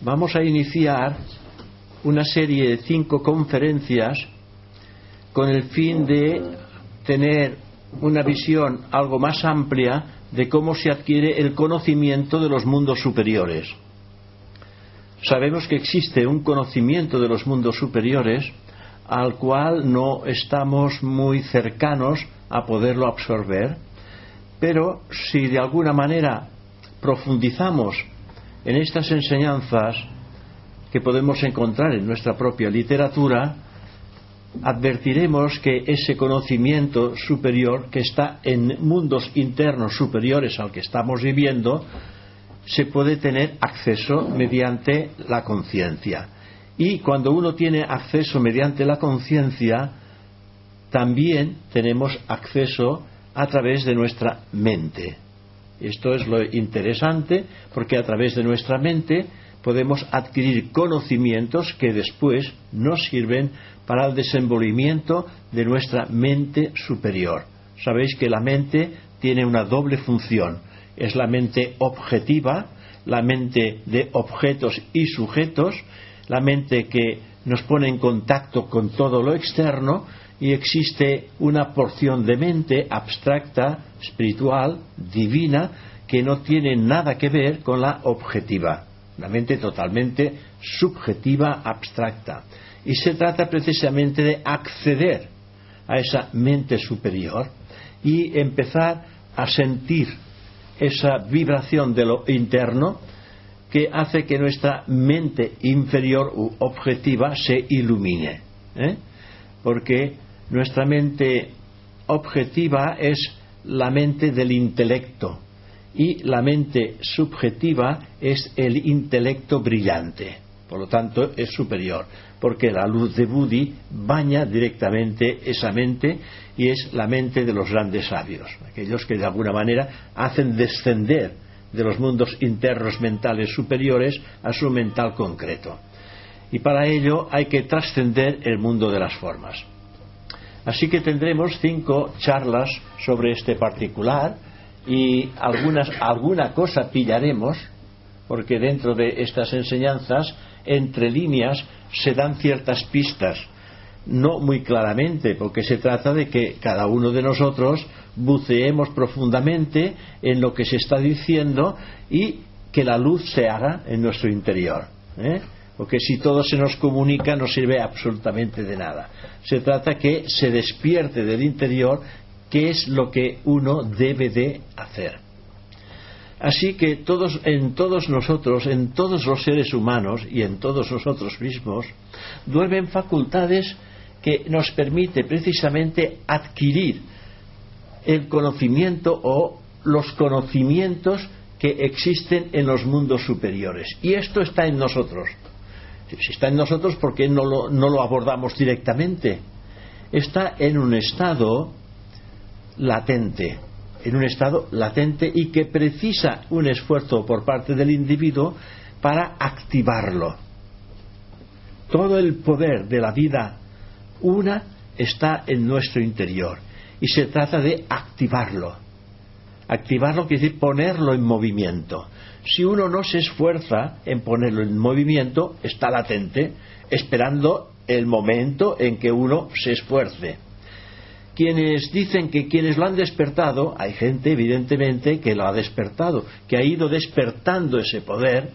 Vamos a iniciar una serie de cinco conferencias con el fin de tener una visión algo más amplia de cómo se adquiere el conocimiento de los mundos superiores. Sabemos que existe un conocimiento de los mundos superiores al cual no estamos muy cercanos a poderlo absorber, pero si de alguna manera profundizamos en estas enseñanzas que podemos encontrar en nuestra propia literatura, advertiremos que ese conocimiento superior que está en mundos internos superiores al que estamos viviendo, se puede tener acceso mediante la conciencia. Y cuando uno tiene acceso mediante la conciencia, también tenemos acceso a través de nuestra mente. Esto es lo interesante porque a través de nuestra mente podemos adquirir conocimientos que después nos sirven para el desenvolvimiento de nuestra mente superior. Sabéis que la mente tiene una doble función. Es la mente objetiva, la mente de objetos y sujetos, la mente que nos pone en contacto con todo lo externo y existe una porción de mente abstracta, espiritual, divina, que no tiene nada que ver con la objetiva, una mente totalmente subjetiva, abstracta. Y se trata precisamente de acceder a esa mente superior y empezar a sentir esa vibración de lo interno que hace que nuestra mente inferior u objetiva se ilumine. ¿eh? Porque nuestra mente objetiva es la mente del intelecto y la mente subjetiva es el intelecto brillante. Por lo tanto, es superior porque la luz de Budi baña directamente esa mente y es la mente de los grandes sabios, aquellos que de alguna manera hacen descender de los mundos internos mentales superiores a su mental concreto. Y para ello hay que trascender el mundo de las formas. Así que tendremos cinco charlas sobre este particular y algunas, alguna cosa pillaremos, porque dentro de estas enseñanzas, entre líneas, se dan ciertas pistas, no muy claramente, porque se trata de que cada uno de nosotros buceemos profundamente en lo que se está diciendo y que la luz se haga en nuestro interior. ¿eh? Porque si todo se nos comunica no sirve absolutamente de nada. Se trata que se despierte del interior qué es lo que uno debe de hacer. Así que todos, en todos nosotros, en todos los seres humanos y en todos nosotros mismos, duermen facultades que nos permite precisamente adquirir el conocimiento o los conocimientos que existen en los mundos superiores. Y esto está en nosotros. Si está en nosotros, ¿por qué no lo, no lo abordamos directamente? Está en un estado latente en un estado latente y que precisa un esfuerzo por parte del individuo para activarlo. Todo el poder de la vida una está en nuestro interior y se trata de activarlo. Activarlo quiere decir ponerlo en movimiento. Si uno no se esfuerza en ponerlo en movimiento, está latente, esperando el momento en que uno se esfuerce quienes dicen que quienes lo han despertado, hay gente evidentemente que lo ha despertado, que ha ido despertando ese poder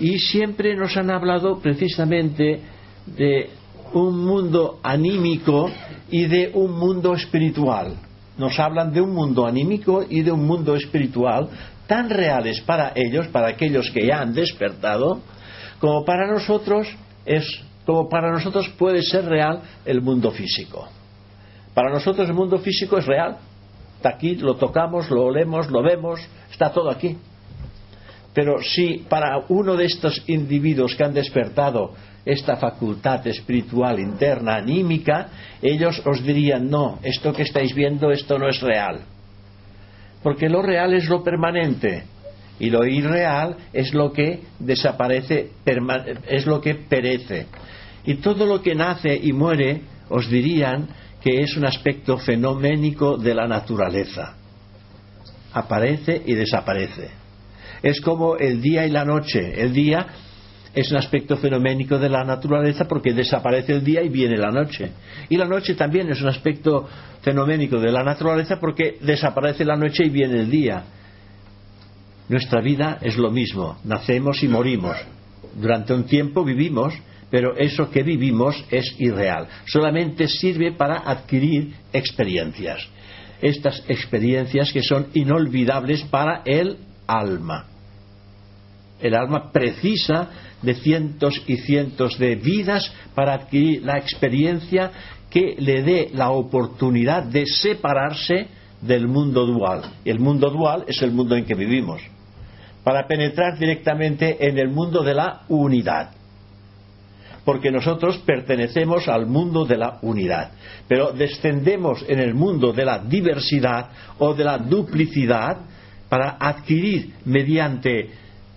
y siempre nos han hablado precisamente de un mundo anímico y de un mundo espiritual. Nos hablan de un mundo anímico y de un mundo espiritual tan reales para ellos, para aquellos que ya han despertado, como para nosotros es como para nosotros puede ser real el mundo físico. Para nosotros el mundo físico es real. Está aquí, lo tocamos, lo olemos, lo vemos, está todo aquí. Pero si para uno de estos individuos que han despertado esta facultad espiritual interna, anímica, ellos os dirían, no, esto que estáis viendo, esto no es real. Porque lo real es lo permanente y lo irreal es lo que desaparece, es lo que perece. Y todo lo que nace y muere os dirían que es un aspecto fenoménico de la naturaleza. Aparece y desaparece. Es como el día y la noche. El día es un aspecto fenoménico de la naturaleza porque desaparece el día y viene la noche. Y la noche también es un aspecto fenoménico de la naturaleza porque desaparece la noche y viene el día. Nuestra vida es lo mismo, nacemos y morimos. Durante un tiempo vivimos, pero eso que vivimos es irreal. Solamente sirve para adquirir experiencias. Estas experiencias que son inolvidables para el alma. El alma precisa de cientos y cientos de vidas para adquirir la experiencia que le dé la oportunidad de separarse del mundo dual. El mundo dual es el mundo en que vivimos. Para penetrar directamente en el mundo de la unidad. Porque nosotros pertenecemos al mundo de la unidad. Pero descendemos en el mundo de la diversidad o de la duplicidad para adquirir mediante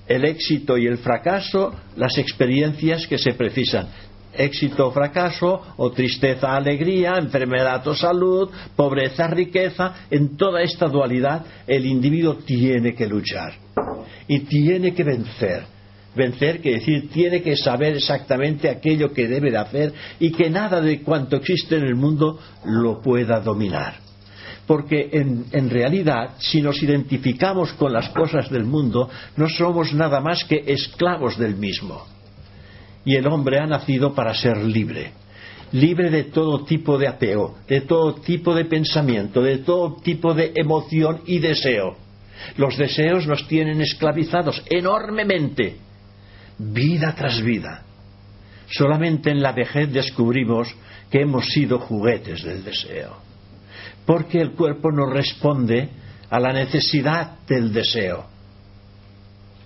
el éxito y el fracaso, las experiencias que se precisan. Éxito o fracaso, o tristeza, alegría, enfermedad o salud, pobreza, riqueza, en toda esta dualidad el individuo tiene que luchar y tiene que vencer. Vencer quiere decir, tiene que saber exactamente aquello que debe de hacer y que nada de cuanto existe en el mundo lo pueda dominar porque en, realidad si nos identificamos con las cosas del mundo no somos nada más que esclavos del mismo. Y el hombre ha nacido para ser libre, libre de todo tipo de apego, de todo tipo de pensamiento, de todo tipo de emoción y deseo. Los deseos nos tienen esclavizados enormemente, vida tras vida. Solamente en la vejez descubrimos que hemos sido juguetes del deseo porque el cuerpo no responde a la necesidad del deseo.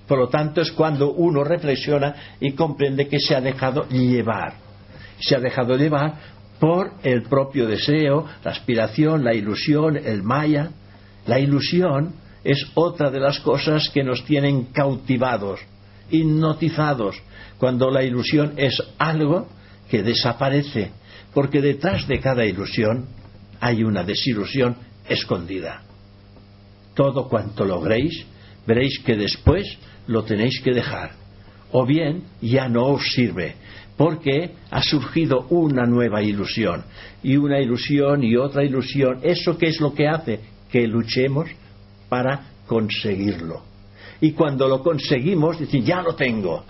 Por lo tanto, es cuando uno reflexiona y comprende que se ha dejado llevar. Se ha dejado llevar por el propio deseo, la aspiración, la ilusión, el maya. La ilusión es otra de las cosas que nos tienen cautivados, hipnotizados, cuando la ilusión es algo que desaparece, porque detrás de cada ilusión hay una desilusión escondida. Todo cuanto logréis, veréis que después lo tenéis que dejar. O bien ya no os sirve, porque ha surgido una nueva ilusión. Y una ilusión y otra ilusión. ¿Eso qué es lo que hace? Que luchemos para conseguirlo. Y cuando lo conseguimos, decir, ya lo tengo.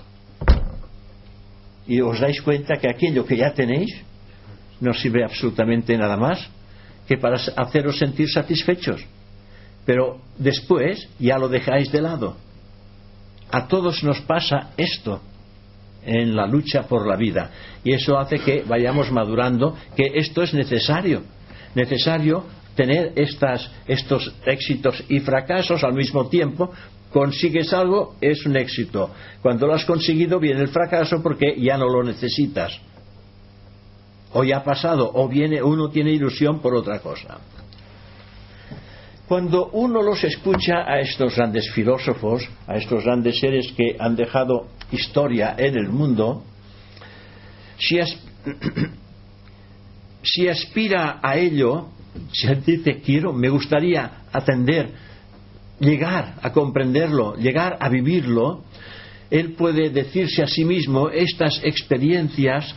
Y os dais cuenta que aquello que ya tenéis no sirve absolutamente nada más que para haceros sentir satisfechos. Pero después ya lo dejáis de lado. A todos nos pasa esto en la lucha por la vida. Y eso hace que vayamos madurando que esto es necesario. Necesario tener estas, estos éxitos y fracasos al mismo tiempo. Consigues algo, es un éxito. Cuando lo has conseguido, viene el fracaso porque ya no lo necesitas o ya ha pasado, o viene, uno tiene ilusión por otra cosa. Cuando uno los escucha a estos grandes filósofos, a estos grandes seres que han dejado historia en el mundo, si, si aspira a ello, si dice quiero, me gustaría atender, llegar a comprenderlo, llegar a vivirlo, él puede decirse a sí mismo estas experiencias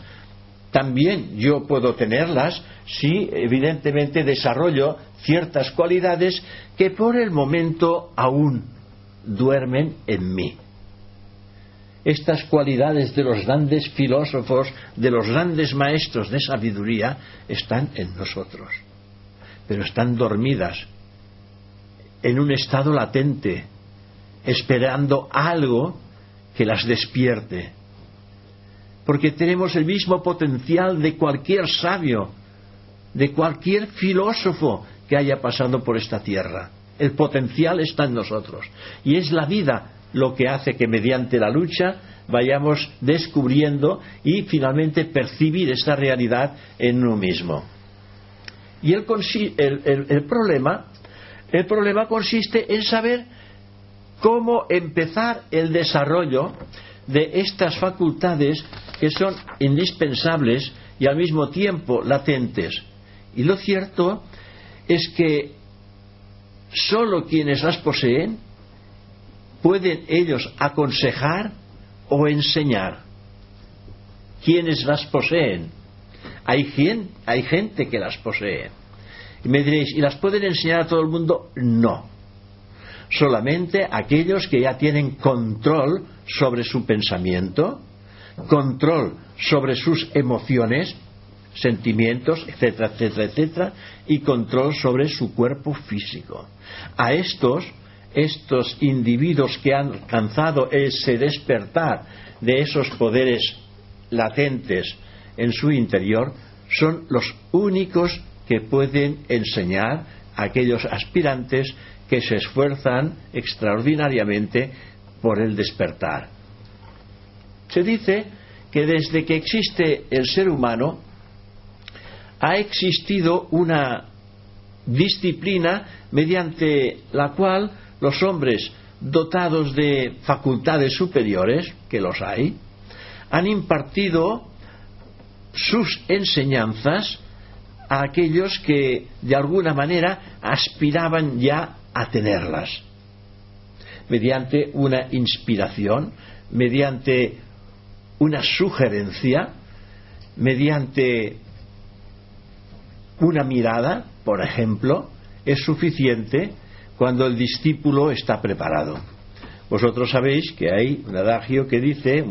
también yo puedo tenerlas si evidentemente desarrollo ciertas cualidades que por el momento aún duermen en mí. Estas cualidades de los grandes filósofos, de los grandes maestros de sabiduría, están en nosotros, pero están dormidas, en un estado latente, esperando algo que las despierte porque tenemos el mismo potencial de cualquier sabio, de cualquier filósofo que haya pasado por esta tierra. El potencial está en nosotros. Y es la vida lo que hace que mediante la lucha vayamos descubriendo y finalmente percibir esta realidad en uno mismo. Y el, problema, el problema consiste en saber cómo empezar el desarrollo de estas facultades que son indispensables y al mismo tiempo latentes. Y lo cierto es que sólo quienes las poseen pueden ellos aconsejar o enseñar. Quienes las poseen. Hay, hay gente que las posee. Y me diréis, ¿y las pueden enseñar a todo el mundo? No. Solamente aquellos que ya tienen control sobre su pensamiento, control sobre sus emociones, sentimientos, etcétera, etcétera, etcétera, y control sobre su cuerpo físico. A estos, estos individuos que han alcanzado ese despertar de esos poderes latentes en su interior, son los únicos que pueden enseñar a aquellos aspirantes que se esfuerzan extraordinariamente por el despertar. Se dice que desde que existe el ser humano ha existido una disciplina mediante la cual los hombres dotados de facultades superiores, que los hay, han impartido sus enseñanzas a aquellos que de alguna manera aspiraban ya a tenerlas, mediante una inspiración, mediante una sugerencia, mediante una mirada, por ejemplo, es suficiente cuando el discípulo está preparado. Vosotros sabéis que hay un adagio que dice,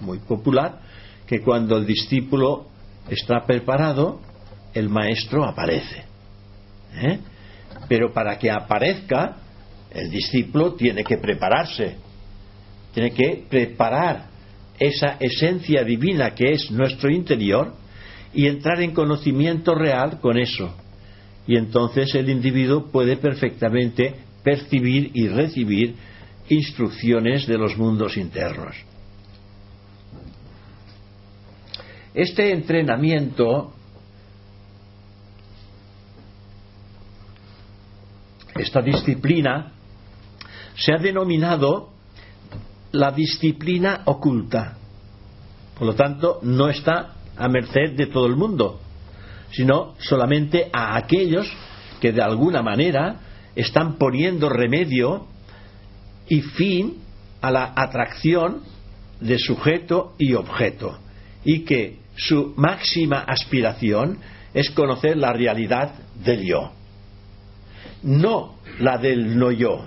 muy popular, que cuando el discípulo está preparado, el maestro aparece. ¿Eh? Pero para que aparezca, el discípulo tiene que prepararse, tiene que preparar esa esencia divina que es nuestro interior y entrar en conocimiento real con eso. Y entonces el individuo puede perfectamente percibir y recibir instrucciones de los mundos internos. Este entrenamiento, esta disciplina, se ha denominado la disciplina oculta. Por lo tanto, no está a merced de todo el mundo, sino solamente a aquellos que de alguna manera están poniendo remedio y fin a la atracción de sujeto y objeto, y que su máxima aspiración es conocer la realidad del yo, no la del no yo,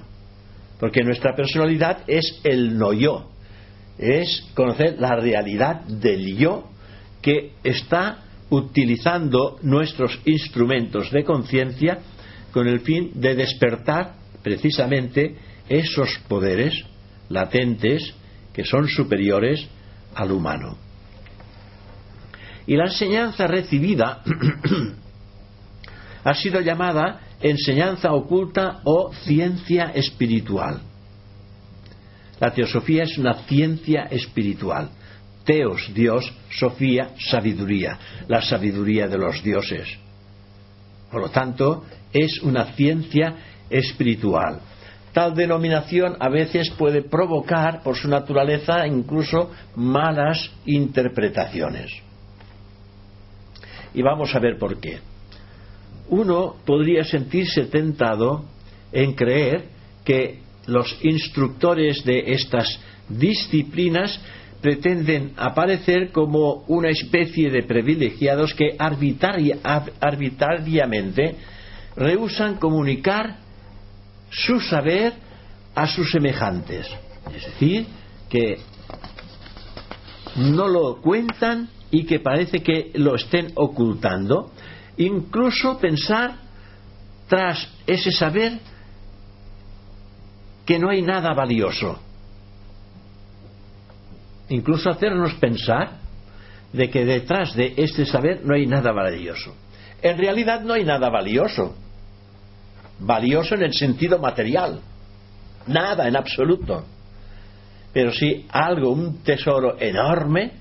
porque nuestra personalidad es el no yo, es conocer la realidad del yo que está utilizando nuestros instrumentos de conciencia con el fin de despertar precisamente esos poderes latentes que son superiores al humano. Y la enseñanza recibida ha sido llamada enseñanza oculta o ciencia espiritual. La teosofía es una ciencia espiritual Teos, Dios, Sofía, sabiduría, la sabiduría de los dioses. Por lo tanto, es una ciencia espiritual. Tal denominación a veces puede provocar, por su naturaleza, incluso malas interpretaciones. Y vamos a ver por qué. Uno podría sentirse tentado en creer que los instructores de estas disciplinas pretenden aparecer como una especie de privilegiados que arbitrariamente rehusan comunicar su saber a sus semejantes. Es decir, que no lo cuentan y que parece que lo estén ocultando. Incluso pensar tras ese saber que no hay nada valioso incluso hacernos pensar de que detrás de este saber no hay nada valioso. En realidad no hay nada valioso. Valioso en el sentido material. Nada en absoluto. Pero sí algo, un tesoro enorme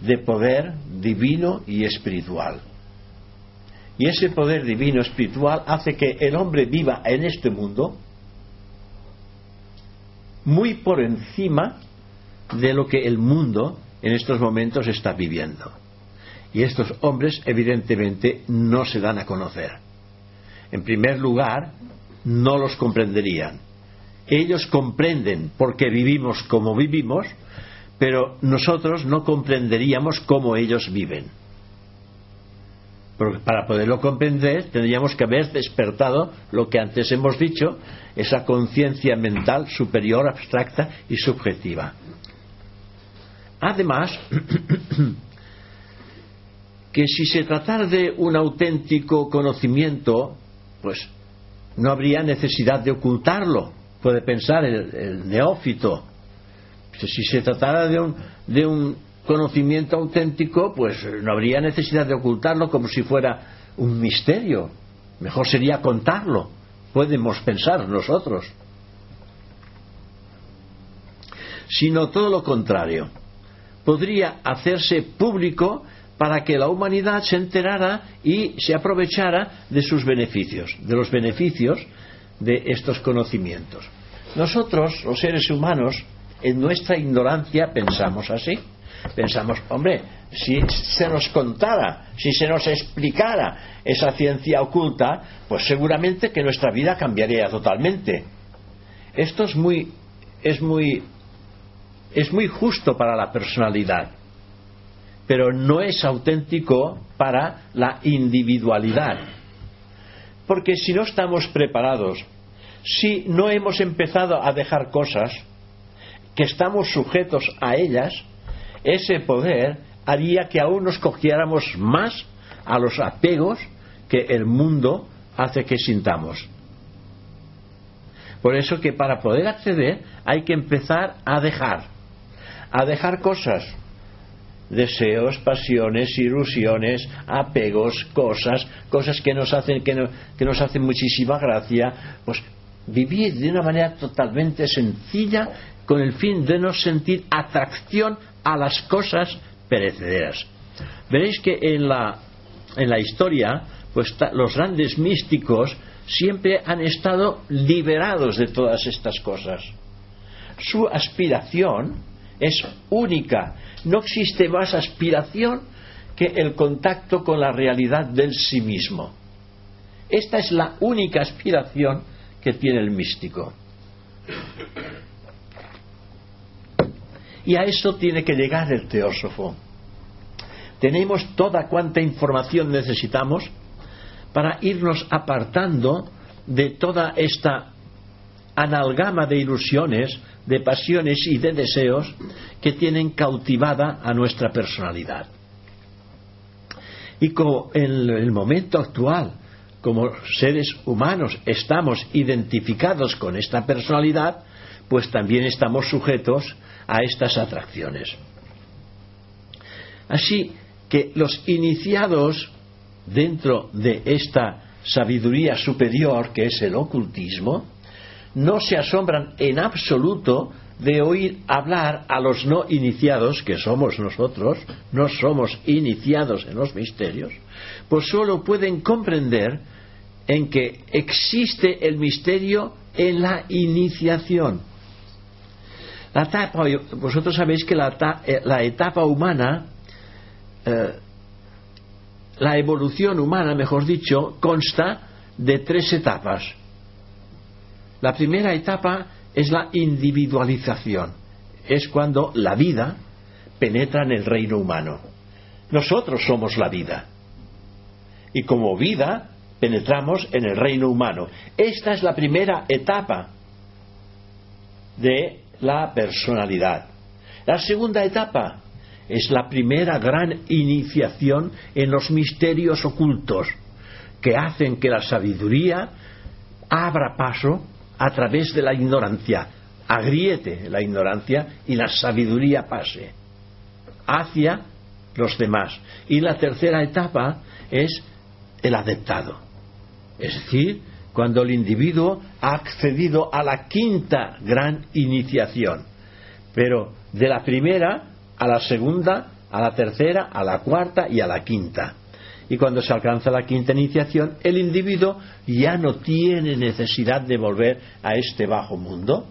de poder divino y espiritual. Y ese poder divino espiritual hace que el hombre viva en este mundo muy por encima de lo que el mundo en estos momentos está viviendo. Y estos hombres evidentemente no se dan a conocer. En primer lugar, no los comprenderían. Ellos comprenden por qué vivimos como vivimos, pero nosotros no comprenderíamos cómo ellos viven. Porque para poderlo comprender tendríamos que haber despertado lo que antes hemos dicho, esa conciencia mental superior, abstracta y subjetiva. Además, que si se tratara de un auténtico conocimiento, pues no habría necesidad de ocultarlo, puede pensar el, neófito. Si se tratara de un, de un conocimiento auténtico, pues no habría necesidad de ocultarlo como si fuera un misterio. Mejor sería contarlo, podemos pensar nosotros. Sino todo lo contrario. Podría hacerse público para que la humanidad se enterara y se aprovechara de sus beneficios, de los beneficios de estos conocimientos. Nosotros, los seres humanos, en nuestra ignorancia pensamos así. Pensamos, hombre, si se nos contara, si se nos explicara esa ciencia oculta, pues seguramente que nuestra vida cambiaría totalmente. Esto es muy, es muy, es muy justo para la personalidad pero no es auténtico para la individualidad. Porque si no estamos preparados, si no hemos empezado a dejar cosas, que estamos sujetos a ellas, ese poder haría que aún nos cogiéramos más a los apegos que el mundo hace que sintamos. Por eso que para poder acceder hay que empezar a dejar, a dejar cosas, deseos, pasiones, ilusiones, apegos, cosas, cosas que nos hacen, que, que nos hacen muchísima gracia, pues vivir de una manera totalmente sencilla con el fin de no sentir atracción a las cosas perecederas. Veréis que en la, en la historia, pues los grandes místicos siempre han estado liberados de todas estas cosas. Su aspiración es única no existe más aspiración que el contacto con la realidad del sí mismo. Esta es la única aspiración que tiene el místico. Y a eso tiene que llegar el teósofo. Tenemos toda cuanta información necesitamos para irnos apartando de toda esta analgama de ilusiones, de pasiones y de deseos que tienen cautivada a nuestra personalidad. Y como en el momento actual, como seres humanos, estamos identificados con esta personalidad, pues también estamos sujetos a estas atracciones. Así que los iniciados dentro de esta sabiduría superior que es el ocultismo, no se asombran en absoluto de oír hablar a los no iniciados, que somos nosotros, no somos iniciados en los misterios, pues solo pueden comprender en que existe el misterio en la iniciación. La etapa, vosotros sabéis que la, eh, etapa humana, eh, la evolución humana, mejor dicho, consta de tres etapas. La primera etapa es la individualización. Es cuando la vida penetra en el reino humano. Nosotros somos la vida. Y como vida penetramos en el reino humano. Esta es la primera etapa de la personalidad. La segunda etapa es la primera gran iniciación en los misterios ocultos que hacen que la sabiduría abra paso a través de la ignorancia, agriete la ignorancia y la sabiduría pase hacia los demás. Y la tercera etapa es el adeptado. Es decir, cuando el individuo ha accedido a la quinta gran iniciación. Pero de la primera a la segunda, a la tercera, a la cuarta y a la quinta. Y cuando se alcanza la quinta iniciación, el individuo ya no tiene necesidad de volver a este bajo mundo,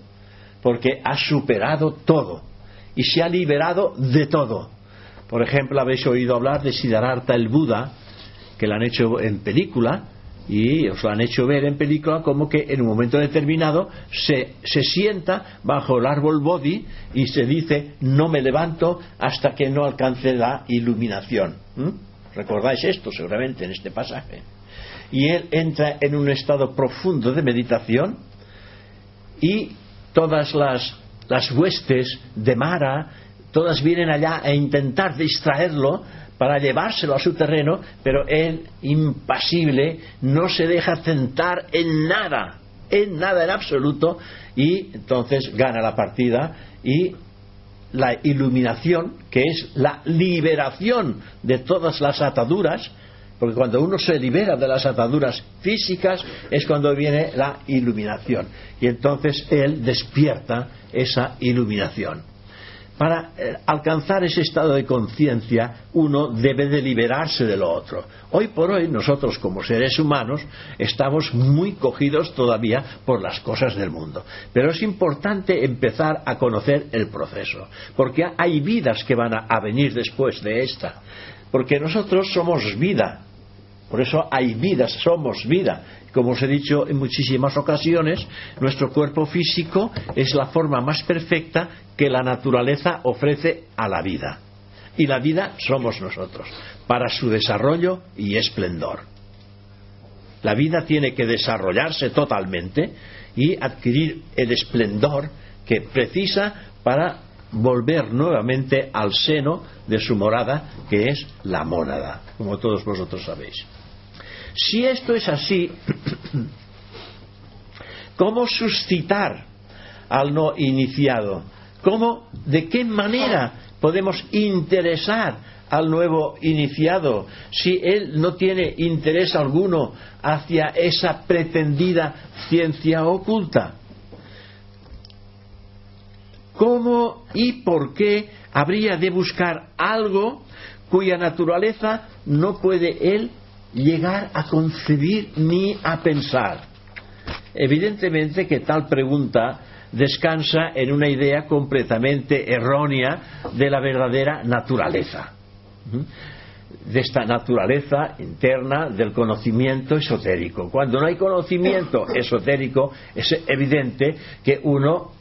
porque ha superado todo y se ha liberado de todo. Por ejemplo, habéis oído hablar de Siddhartha el Buda, que lo han hecho en película, y os lo han hecho ver en película como que en un momento determinado se, se sienta bajo el árbol Bodhi y se dice no me levanto hasta que no alcance la iluminación. ¿Recordáis esto seguramente en este pasaje? Y él entra en un estado profundo de meditación y todas las, las huestes de Mara, todas vienen allá a intentar distraerlo para llevárselo a su terreno, pero él, impasible, no se deja tentar en nada, en nada en absoluto, y entonces gana la partida y la iluminación, que es la liberación de todas las ataduras, porque cuando uno se libera de las ataduras físicas es cuando viene la iluminación. Y entonces él despierta esa iluminación. Para eh, alcanzar ese estado de conciencia, uno debe de liberarse de lo otro. Hoy por hoy, nosotros como seres humanos estamos muy cogidos todavía por las cosas del mundo. Pero es importante empezar a conocer el proceso, porque hay vidas que van a venir después de esta. Porque nosotros somos vida, por eso hay vida, somos vida. Como os he dicho en muchísimas ocasiones, nuestro cuerpo físico es la forma más perfecta que la naturaleza ofrece a la vida. Y la vida somos nosotros, para su desarrollo y esplendor. La vida tiene que desarrollarse totalmente y adquirir el esplendor que precisa para volver nuevamente al seno de su morada, que es la mónada, como todos vosotros sabéis. Si esto es así, ¿cómo suscitar al no iniciado? ¿Cómo, de qué manera podemos interesar al nuevo iniciado si él no tiene interés alguno hacia esa pretendida ciencia oculta? ¿Cómo y por qué habría de buscar algo cuya naturaleza no puede él llegar a concebir ni a pensar. Evidentemente que tal pregunta descansa en una idea completamente errónea de la verdadera naturaleza, de esta naturaleza interna del conocimiento esotérico. Cuando no hay conocimiento esotérico, es evidente que uno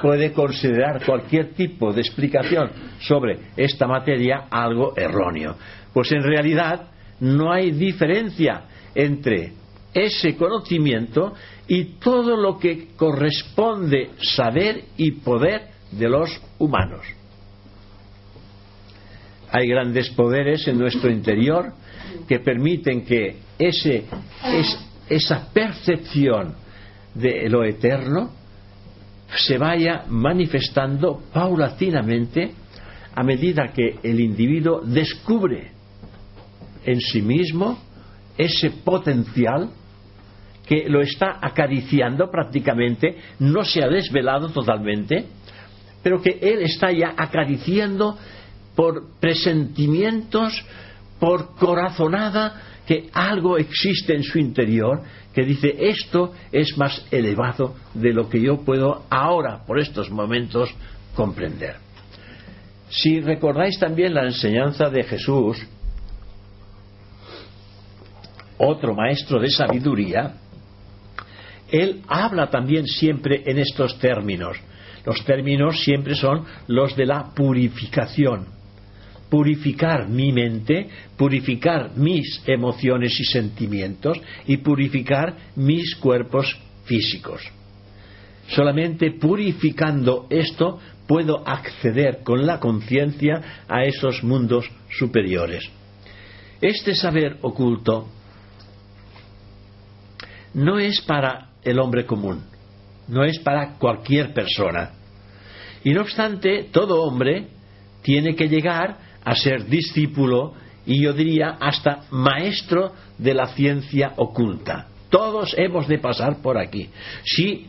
puede considerar cualquier tipo de explicación sobre esta materia algo erróneo. Pues en realidad no hay diferencia entre ese conocimiento y todo lo que corresponde saber y poder de los humanos. Hay grandes poderes en nuestro interior que permiten que ese, esa percepción de lo eterno se vaya manifestando paulatinamente a medida que el individuo descubre en sí mismo ese potencial que lo está acariciando prácticamente, no se ha desvelado totalmente, pero que él está ya acariciando por presentimientos, por corazonada, que algo existe en su interior que dice esto es más elevado de lo que yo puedo ahora, por estos momentos, comprender. Si recordáis también la enseñanza de Jesús, otro maestro de sabiduría, él habla también siempre en estos términos. Los términos siempre son los de la purificación. Purificar mi mente, purificar mis emociones y sentimientos y purificar mis cuerpos físicos. Solamente purificando esto puedo acceder con la conciencia a esos mundos superiores. Este saber oculto no es para el hombre común, no es para cualquier persona. Y no obstante, todo hombre tiene que llegar a ser discípulo y yo diría hasta maestro de la ciencia oculta. Todos hemos de pasar por aquí, si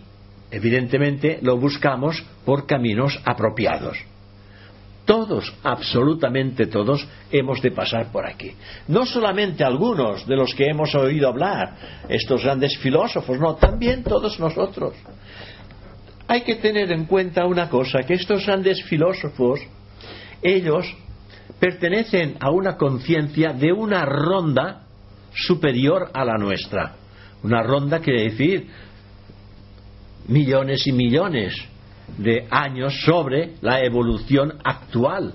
evidentemente lo buscamos por caminos apropiados. Todos, absolutamente todos, hemos de pasar por aquí. No solamente algunos de los que hemos oído hablar, estos grandes filósofos, no, también todos nosotros. hay que tener en cuenta una cosa, que estos grandes filósofos, ellos pertenecen a una conciencia de una ronda superior a la nuestra. Una ronda quiere decir millones y millones de años sobre la evolución actual.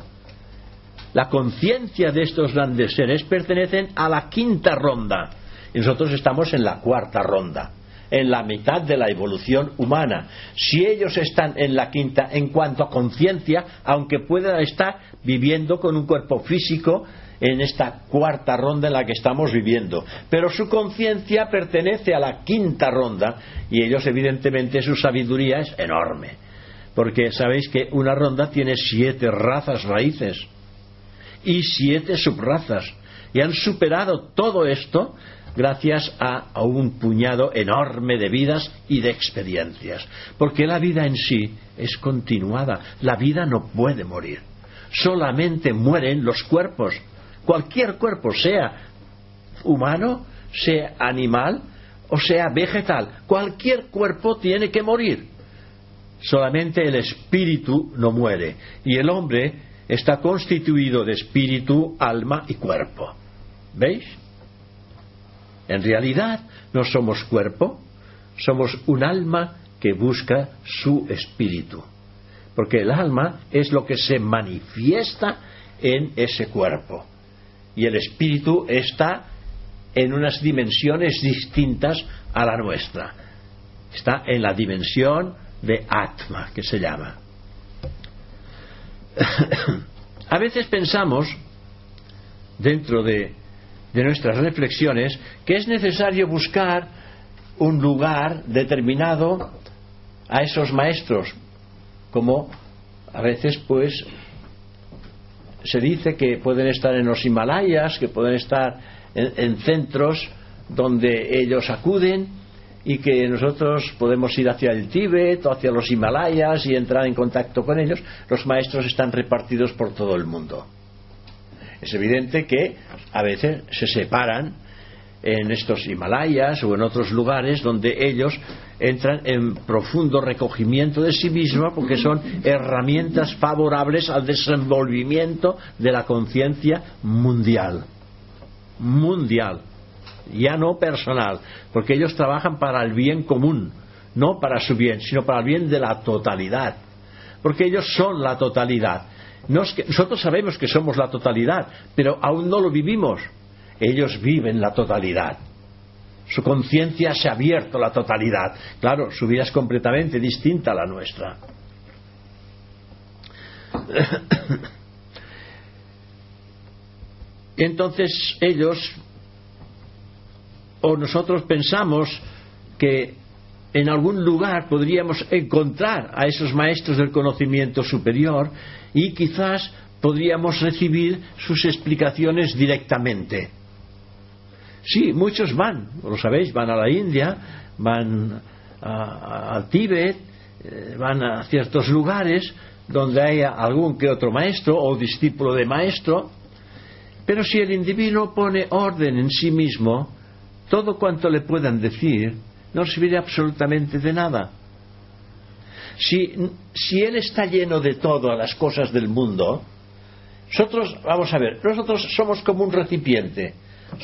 La conciencia de estos grandes seres pertenecen a la quinta ronda y nosotros estamos en la cuarta ronda en la mitad de la evolución humana. Si ellos están en la quinta en cuanto a conciencia, aunque puedan estar viviendo con un cuerpo físico en esta cuarta ronda en la que estamos viviendo. Pero su conciencia pertenece a la quinta ronda y ellos evidentemente su sabiduría es enorme. Porque sabéis que una ronda tiene siete razas raíces y siete subrazas. Y han superado todo esto gracias a, un puñado enorme de vidas y de experiencias. Porque la vida en sí es continuada. La vida no puede morir. Solamente mueren los cuerpos. Cualquier cuerpo, sea humano, sea animal o sea vegetal. Cualquier cuerpo tiene que morir. Solamente el espíritu no muere. Y el hombre está constituido de espíritu, alma y cuerpo. ¿Veis? En realidad no somos cuerpo, somos un alma que busca su espíritu. Porque el alma es lo que se manifiesta en ese cuerpo. Y el espíritu está en unas dimensiones distintas a la nuestra. Está en la dimensión de Atma, que se llama. a veces pensamos, dentro de de nuestras reflexiones que es necesario buscar un lugar determinado a esos maestros, como a veces pues se dice que pueden estar en los Himalayas, que pueden estar en, centros donde ellos acuden y que nosotros podemos ir hacia el Tíbet o hacia los Himalayas y entrar en contacto con ellos. Los maestros están repartidos por todo el mundo. Es evidente que a veces se separan en estos Himalayas o en otros lugares donde ellos entran en profundo recogimiento de sí mismos porque son herramientas favorables al desenvolvimiento de la conciencia mundial. Mundial, ya no personal, porque ellos trabajan para el bien común, no para su bien, sino para el bien de la totalidad, porque ellos son la totalidad nosotros sabemos que somos la totalidad, pero aún no lo vivimos. Ellos viven la totalidad. Su conciencia se ha abierto a la totalidad. Claro, su vida es completamente distinta a la nuestra. Entonces ellos o nosotros pensamos que en algún lugar podríamos encontrar a esos maestros del conocimiento superior y quizás podríamos recibir sus explicaciones directamente. Sí, muchos van, lo sabéis, van a la India, van al Tíbet, eh, van a ciertos lugares donde hay algún que otro maestro o discípulo de maestro, pero si el individuo pone orden en sí mismo, todo cuanto le puedan decir no sirve absolutamente de nada. Si, si Él está lleno de todas las cosas del mundo, nosotros, vamos a ver, nosotros somos como un recipiente.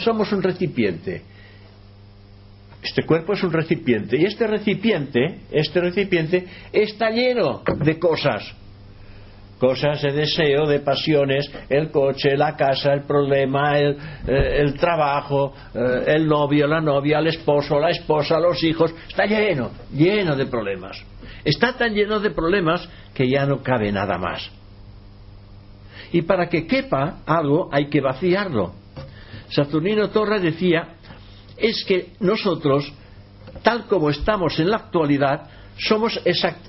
Somos un recipiente. Este cuerpo es un recipiente. Y este recipiente, este recipiente, está lleno de cosas cosas de deseo, de pasiones, el coche, la casa, el problema, el, eh, trabajo, eh, el novio, la novia, el esposo, la esposa, los hijos, está lleno, lleno de problemas. Está tan lleno de problemas que ya no cabe nada más. Y para que quepa algo hay que vaciarlo. Saturnino Torres decía, es que nosotros, tal como estamos en la actualidad, somos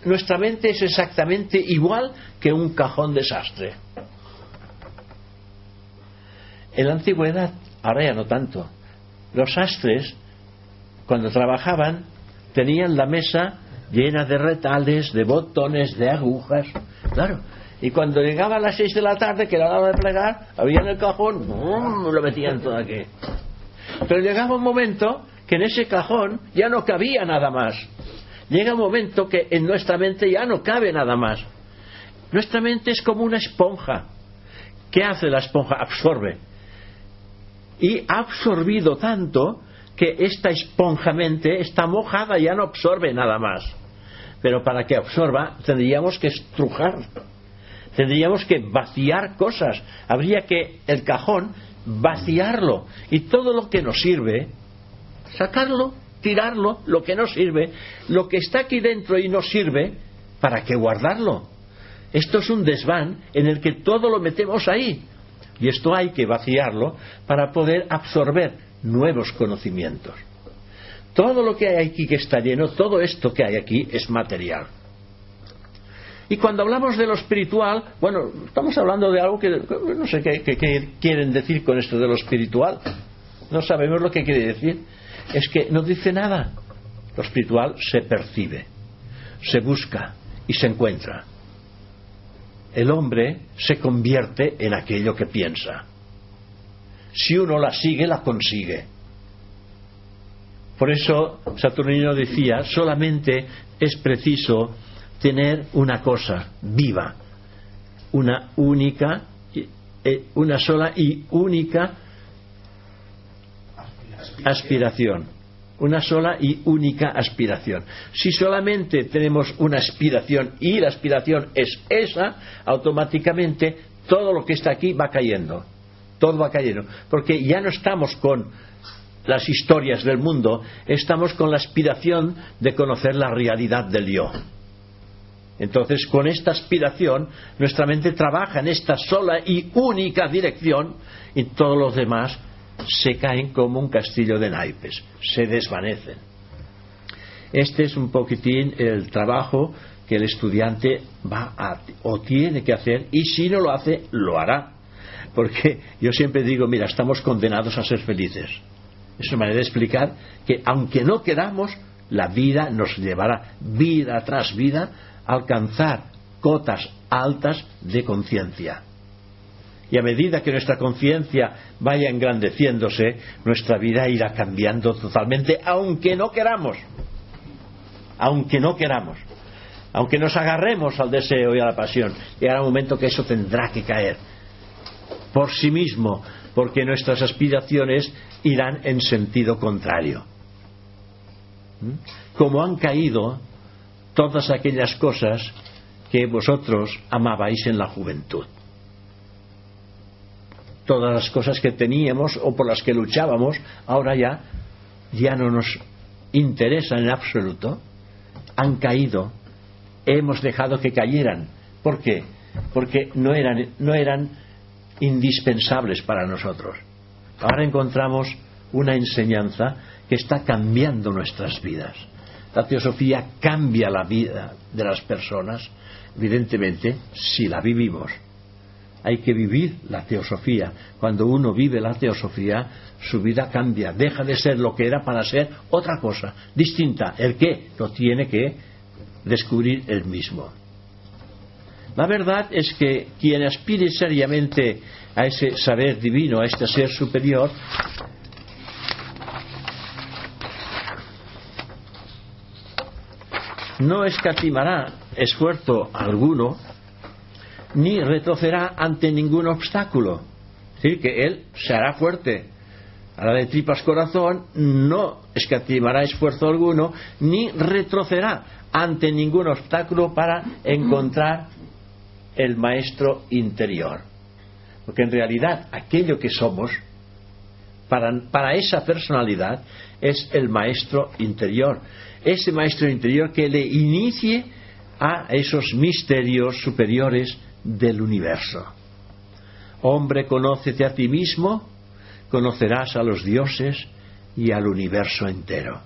nuestra mente es exactamente igual que un cajón desastre. En la antigüedad, ahora ya no tanto, los sastres, cuando trabajaban, tenían la mesa llena de retales, de botones, de agujas, claro. Y cuando llegaba a las seis de la tarde, que era la hora de plegar, había en el cajón, lo metían todo aquí. Pero llegaba un momento que en ese cajón ya no cabía nada más llega un momento que en nuestra mente ya no cabe nada más. Nuestra mente es como una esponja. ¿Qué hace la esponja? Absorbe. Y ha absorbido tanto que esta esponja mente está mojada, ya no absorbe nada más. Pero para que absorba tendríamos que estrujar, tendríamos que vaciar cosas. Habría que el cajón vaciarlo y todo lo que nos sirve, sacarlo, tirarlo, lo que no sirve, lo que está aquí dentro y no sirve, ¿para qué guardarlo? Esto es un desván en el que todo lo metemos ahí. Y esto hay que vaciarlo para poder absorber nuevos conocimientos. Todo lo que hay aquí que está lleno, todo esto que hay aquí es material. Y cuando hablamos de lo espiritual, bueno, estamos hablando de algo que no sé qué, qué, quieren decir con esto de lo espiritual. No sabemos lo que quiere decir. Es que no dice nada. Lo espiritual se percibe, se busca y se encuentra. El hombre se convierte en aquello que piensa. Si uno la sigue, la consigue. Por eso Saturnino decía, solamente es preciso tener una cosa viva, una única, eh, una sola y única aspiración. Una sola y única aspiración. Si solamente tenemos una aspiración y la aspiración es esa, automáticamente todo lo que está aquí va cayendo. Todo va cayendo. Porque ya no estamos con las historias del mundo, estamos con la aspiración de conocer la realidad del yo. Entonces, con esta aspiración, nuestra mente trabaja en esta sola y única dirección y todos los demás se caen como un castillo de naipes, se desvanecen. Este es un poquitín el trabajo que el estudiante va a, o tiene que hacer y si no lo hace, lo hará. Porque yo siempre digo, mira, estamos condenados a ser felices. Es una manera de explicar que aunque no queramos, la vida nos llevará vida tras vida alcanzar cotas altas de conciencia. Y a medida que nuestra conciencia vaya engrandeciéndose, nuestra vida irá cambiando totalmente, aunque no queramos. Aunque no queramos. Aunque nos agarremos al deseo y a la pasión. Llegará un momento que eso tendrá que caer por sí mismo, porque nuestras aspiraciones irán en sentido contrario. ¿Mm? Como han caído todas aquellas cosas que vosotros amabais en la juventud. Todas las cosas que teníamos o por las que luchábamos, ahora ya, ya no nos interesan en absoluto, han caído, hemos dejado que cayeran. ¿Por qué? Porque no eran, no eran indispensables para nosotros. Ahora encontramos una enseñanza que está cambiando nuestras vidas la teosofía cambia la vida de las personas, evidentemente, si la vivimos. Hay que vivir la teosofía. Cuando uno vive la teosofía, su vida cambia, deja de ser lo que era para ser otra cosa, distinta. El qué lo tiene que descubrir él mismo. La verdad es que quien aspire seriamente a ese saber divino, a este ser superior, no escatimará esfuerzo alguno ni retrocederá ante ningún obstáculo. Es decir, que él se hará fuerte. La de tripas corazón no escatimará esfuerzo alguno ni retrocederá ante ningún obstáculo para encontrar el maestro interior. Porque en realidad aquello que somos, para, para esa personalidad, es el maestro interior ese maestro interior que le inicie a esos misterios superiores del universo. Hombre, conócete a ti mismo, conocerás a los dioses y al universo entero.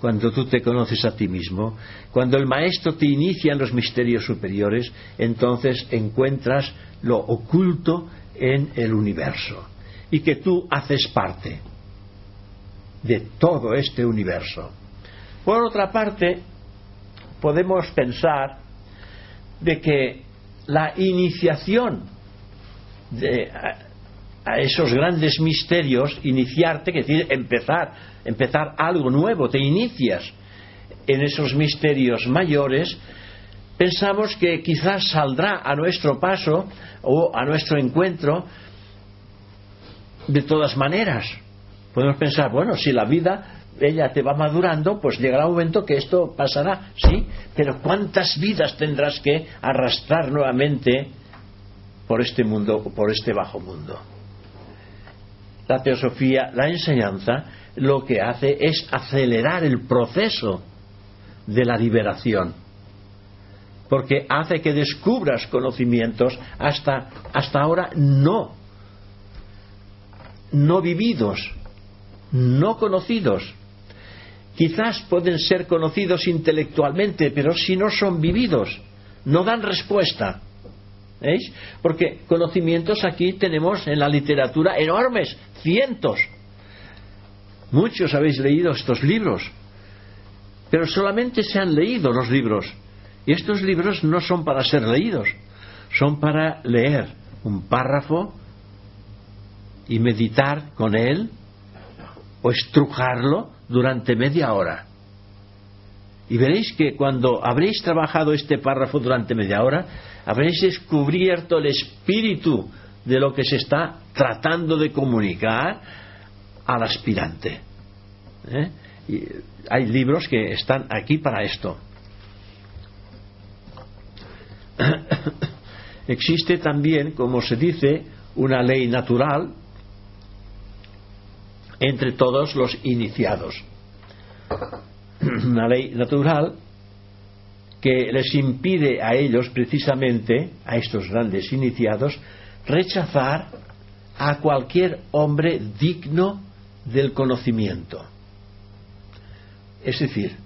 Cuando tú te conoces a ti mismo, cuando el maestro te inicia en los misterios superiores, entonces encuentras lo oculto en el universo y que tú haces parte de todo este universo. Por otra parte, podemos pensar de que la iniciación de, a, esos grandes misterios, iniciarte, que decir empezar, empezar algo nuevo, te inicias en esos misterios mayores, pensamos que quizás saldrá a nuestro paso o a nuestro encuentro de todas maneras. Podemos pensar, bueno, si la vida ella te va madurando, pues llegará un momento que esto pasará, sí, pero ¿cuántas vidas tendrás que arrastrar nuevamente por este mundo, por este bajo mundo? La teosofía, la enseñanza, lo que hace es acelerar el proceso de la liberación porque hace que descubras conocimientos hasta, hasta ahora no, no vividos, no conocidos. Quizás pueden ser conocidos intelectualmente, pero si no son vividos, no dan respuesta. ¿Veis? Porque conocimientos aquí tenemos en la literatura enormes, cientos. Muchos habéis leído estos libros, pero solamente se han leído los libros y estos libros no son para ser leídos, son para leer un párrafo y meditar con él o estrujarlo durante media hora. Y veréis que cuando habréis trabajado este párrafo durante media hora, habréis descubierto el espíritu de lo que se está tratando de comunicar al aspirante. ¿Eh? Y hay libros que están aquí para esto. existe también, como se dice, una ley natural entre todos los iniciados. Una ley natural que les impide a ellos, precisamente, a estos grandes iniciados, rechazar a cualquier hombre digno del conocimiento. Es decir,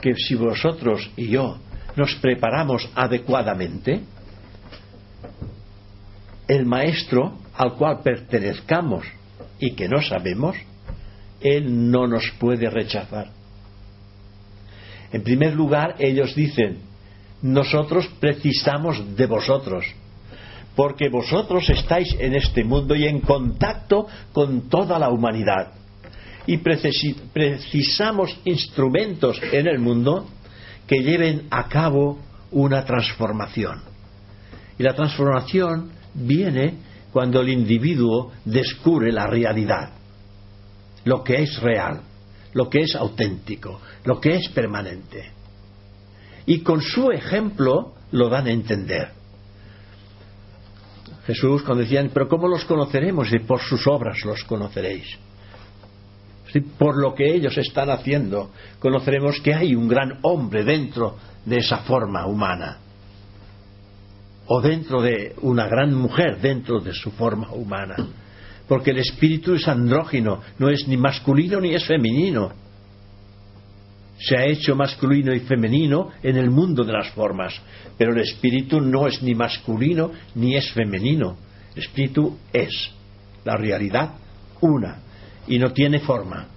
que si vosotros y yo nos preparamos adecuadamente, el maestro al cual pertenezcamos y que no sabemos, él no nos puede rechazar. En primer lugar, ellos dicen, nosotros precisamos de vosotros, porque vosotros estáis en este mundo y en contacto con toda la humanidad. Y precisamos instrumentos en el mundo que lleven a cabo una transformación. Y la transformación viene cuando el individuo descubre la realidad, lo que es real, lo que es auténtico, lo que es permanente. Y con su ejemplo lo dan a entender. Jesús cuando decían, pero ¿cómo los conoceremos? Y por sus obras los conoceréis por lo que ellos están haciendo, conoceremos que hay un gran hombre dentro de esa forma humana. O dentro de una gran mujer dentro de su forma humana. Porque el espíritu es andrógino, no es ni masculino ni es femenino. Se ha hecho masculino y femenino en el mundo de las formas, pero el espíritu no es ni masculino ni es femenino. El espíritu es la realidad una y no tiene forma.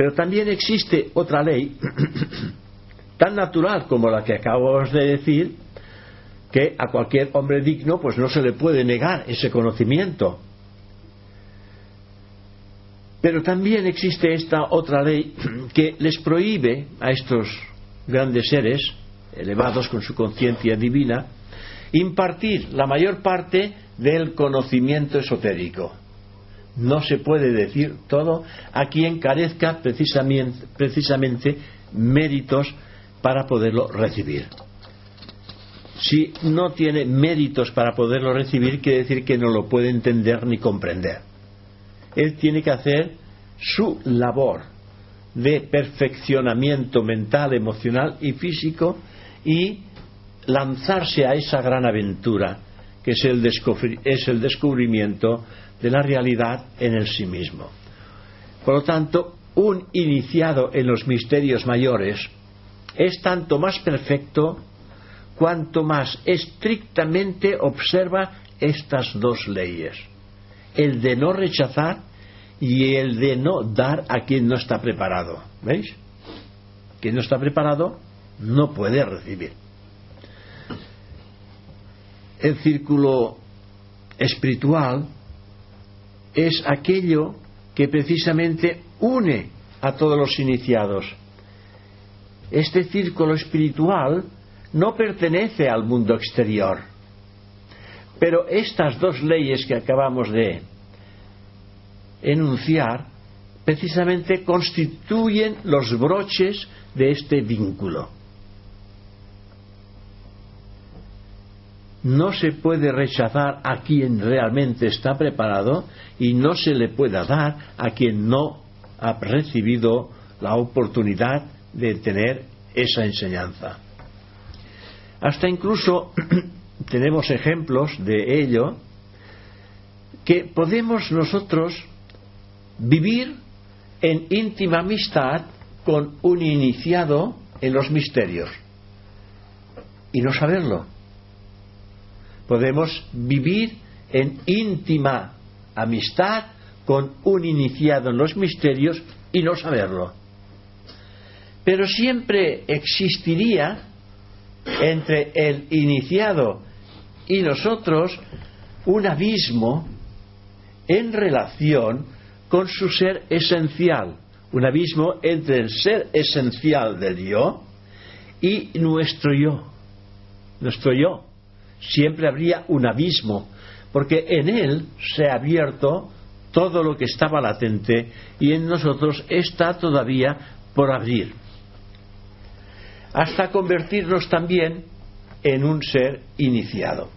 Pero también existe otra ley tan natural como la que acabamos de decir, que a cualquier hombre digno pues no se le puede negar ese conocimiento. Pero también existe esta otra ley que les prohíbe a estos grandes seres, elevados con su conciencia divina, impartir la mayor parte del conocimiento esotérico. No se puede decir todo a quien carezca precisamente, méritos para poderlo recibir. Si no tiene méritos para poderlo recibir, quiere decir que no lo puede entender ni comprender. Él tiene que hacer su labor de perfeccionamiento mental, emocional y físico y lanzarse a esa gran aventura que es el, es el descubrimiento de la realidad en el sí mismo. Por lo tanto, un iniciado en los misterios mayores es tanto más perfecto cuanto más estrictamente observa estas dos leyes, el de no rechazar y el de no dar a quien no está preparado. ¿Veis? Quien no está preparado no puede recibir el círculo espiritual es aquello que precisamente une a todos los iniciados. Este círculo espiritual no pertenece al mundo exterior. Pero estas dos leyes que acabamos de enunciar precisamente constituyen los broches de este vínculo. No se puede rechazar a quien realmente está preparado y no se le puede dar a quien no ha recibido la oportunidad de tener esa enseñanza. Hasta incluso tenemos ejemplos de ello que podemos nosotros vivir en íntima amistad con un iniciado en los misterios y no saberlo. Podemos vivir en íntima amistad con un iniciado en los misterios y no saberlo. Pero siempre existiría entre el iniciado y nosotros un abismo en relación con su ser esencial, un abismo entre el ser esencial del yo y nuestro yo. Nuestro yo. Siempre habría un abismo, porque en él se ha abierto todo lo que estaba latente y en nosotros está todavía por abrir hasta convertirnos también en un ser iniciado.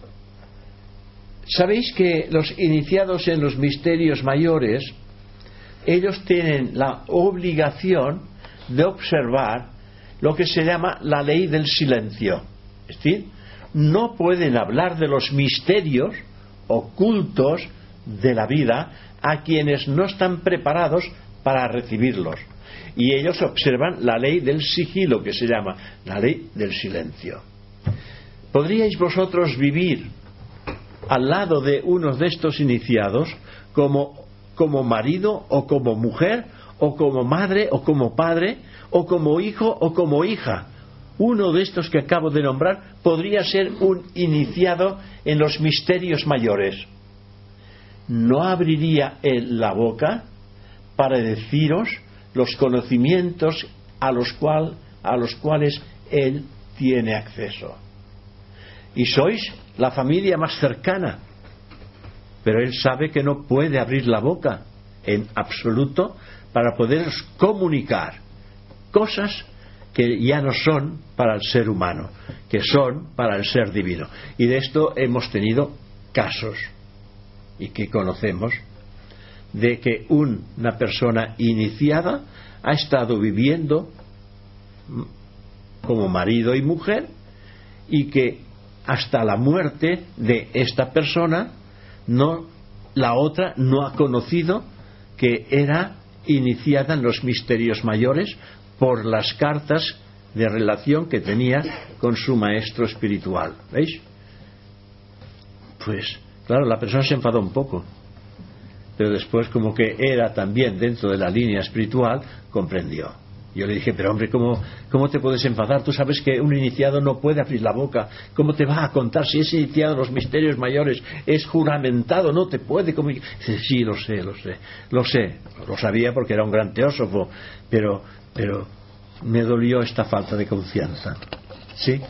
Sabéis que los iniciados en los misterios mayores, ellos tienen la obligación de observar lo que se llama la ley del silencio. Es decir, no pueden hablar de los misterios ocultos de la vida a quienes no están preparados para recibirlos y ellos observan la ley del sigilo que se llama la ley del silencio. ¿Podríais vosotros vivir al lado de uno de estos iniciados como, como marido o como mujer o como madre o como padre o como hijo o como hija? Uno de estos que acabo de nombrar podría ser un iniciado en los misterios mayores. ¿No abriría él la boca para deciros los conocimientos a los, cual, a los cuales Él tiene acceso. Y sois la familia más cercana, pero Él sabe que no puede abrir la boca en absoluto para poderos comunicar cosas que ya no son para el ser humano, que son para el ser divino. Y de esto hemos tenido casos y que conocemos de que una persona iniciada ha estado viviendo como marido y mujer y que hasta la muerte de esta persona no la otra no ha conocido que era iniciada en los misterios mayores por las cartas de relación que tenía con su maestro espiritual. ¿Veis? Pues, claro, la persona se enfadó un poco pero después como que era también dentro de la línea espiritual, comprendió. Yo le dije, pero hombre, ¿cómo, ¿cómo te puedes enfadar? Tú sabes que un iniciado no puede abrir la boca. ¿Cómo te va a contar si es iniciado los misterios mayores? Es juramentado, no te puede comunicar. Sí, lo sé, lo sé, lo sé. Lo sabía porque era un gran teósofo, pero, pero me dolió esta falta de confianza. ¿Sí?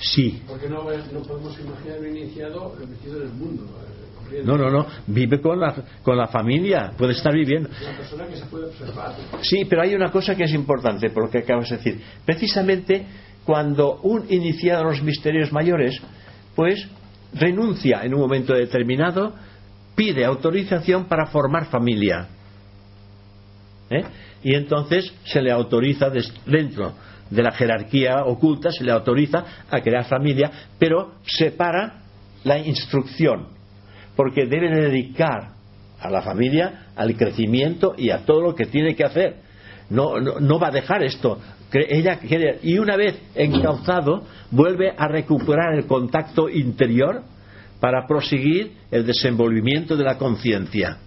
Sí. Porque no, no podemos imaginar un iniciado metido en el mundo. Eh, no, no, no. Vive con la, con la familia. Puede estar viviendo. Que se puede observar. Sí, pero hay una cosa que es importante por lo que acabas de decir. Precisamente cuando un iniciado en los misterios mayores, pues renuncia en un momento determinado, pide autorización para formar familia. ¿Eh? Y entonces se le autoriza dentro de la jerarquía oculta, se le autoriza a crear familia, pero separa la instrucción, porque debe dedicar a la familia al crecimiento y a todo lo que tiene que hacer. No, no, va a dejar esto. Ella quiere, y una vez encauzado, vuelve a recuperar el contacto interior para proseguir el desenvolvimiento de la conciencia.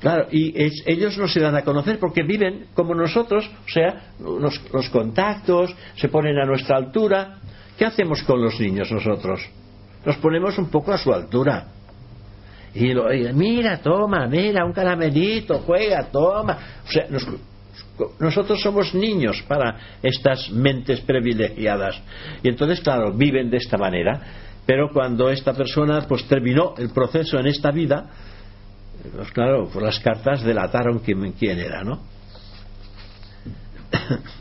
Claro, y ellos no se dan a conocer porque viven como nosotros, o sea, los, los contactos se ponen a nuestra altura. ¿Qué hacemos con los niños nosotros? nos ponemos un poco a su altura. Y lo, mira, toma, mira, un caramelito, juega, toma. O sea, nosotros somos niños para estas mentes privilegiadas. Y entonces, claro, viven de esta manera. Pero cuando esta persona pues terminó el proceso en esta vida, pues claro, pues las cartas delataron quién, quién era, ¿no?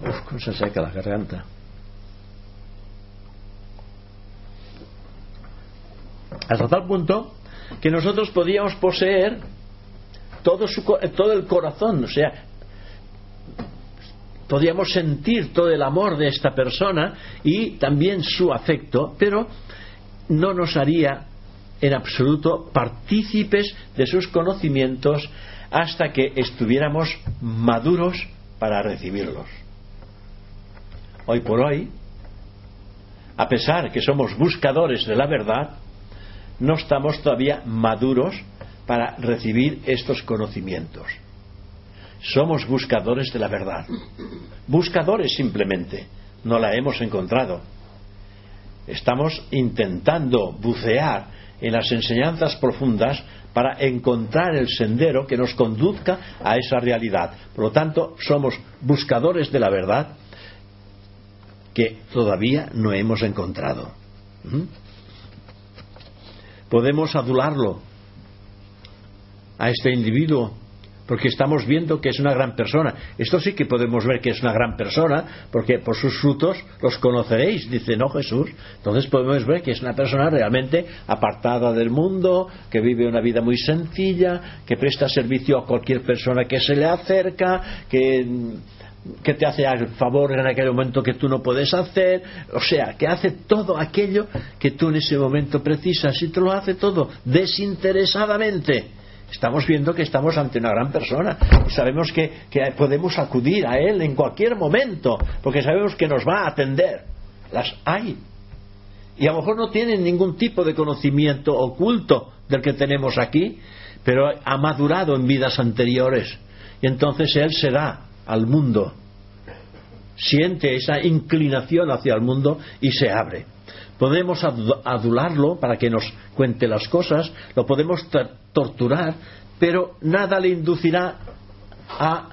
Uf, cómo se seca la garganta. Hasta tal punto que nosotros podíamos poseer todo, su, todo el corazón, o sea, podíamos sentir todo el amor de esta persona y también su afecto, pero no nos haría en absoluto partícipes de sus conocimientos hasta que estuviéramos maduros para recibirlos. Hoy por hoy, a pesar que somos buscadores de la verdad, no estamos todavía maduros para recibir estos conocimientos. Somos buscadores de la verdad. Buscadores simplemente. No la hemos encontrado. Estamos intentando bucear en las enseñanzas profundas para encontrar el sendero que nos conduzca a esa realidad. Por lo tanto, somos buscadores de la verdad que todavía no hemos encontrado. ¿Mm? Podemos adularlo a este individuo porque estamos viendo que es una gran persona. Esto sí que podemos ver que es una gran persona, porque por sus frutos los conoceréis, dice no Jesús. Entonces podemos ver que es una persona realmente apartada del mundo, que vive una vida muy sencilla, que presta servicio a cualquier persona que se le acerca, que que te hace el favor en aquel momento que tú no puedes hacer, o sea, que hace todo aquello que tú en ese momento precisas y te lo hace todo desinteresadamente estamos viendo que estamos ante una gran persona y sabemos que, podemos acudir a él en cualquier momento porque sabemos que nos va a atender. Las hay. Y a lo mejor no tienen ningún tipo de conocimiento oculto del que tenemos aquí, pero ha madurado en vidas anteriores. Y entonces él se da al mundo, siente esa inclinación hacia el mundo y se abre. Podemos adularlo para que nos cuente las cosas, lo podemos torturar, pero nada le inducirá a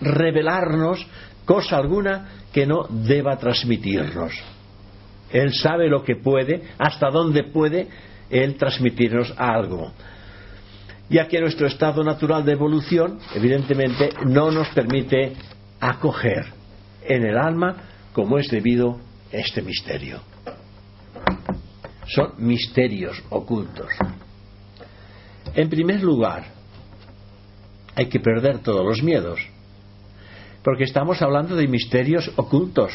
revelarnos cosa alguna que no deba transmitirnos. Él sabe lo que puede, hasta dónde puede él transmitirnos algo. Ya que nuestro estado natural de evolución, evidentemente, no nos permite acoger en el alma como es debido este misterio son misterios ocultos. En primer lugar, hay que perder todos los miedos, porque estamos hablando de misterios ocultos.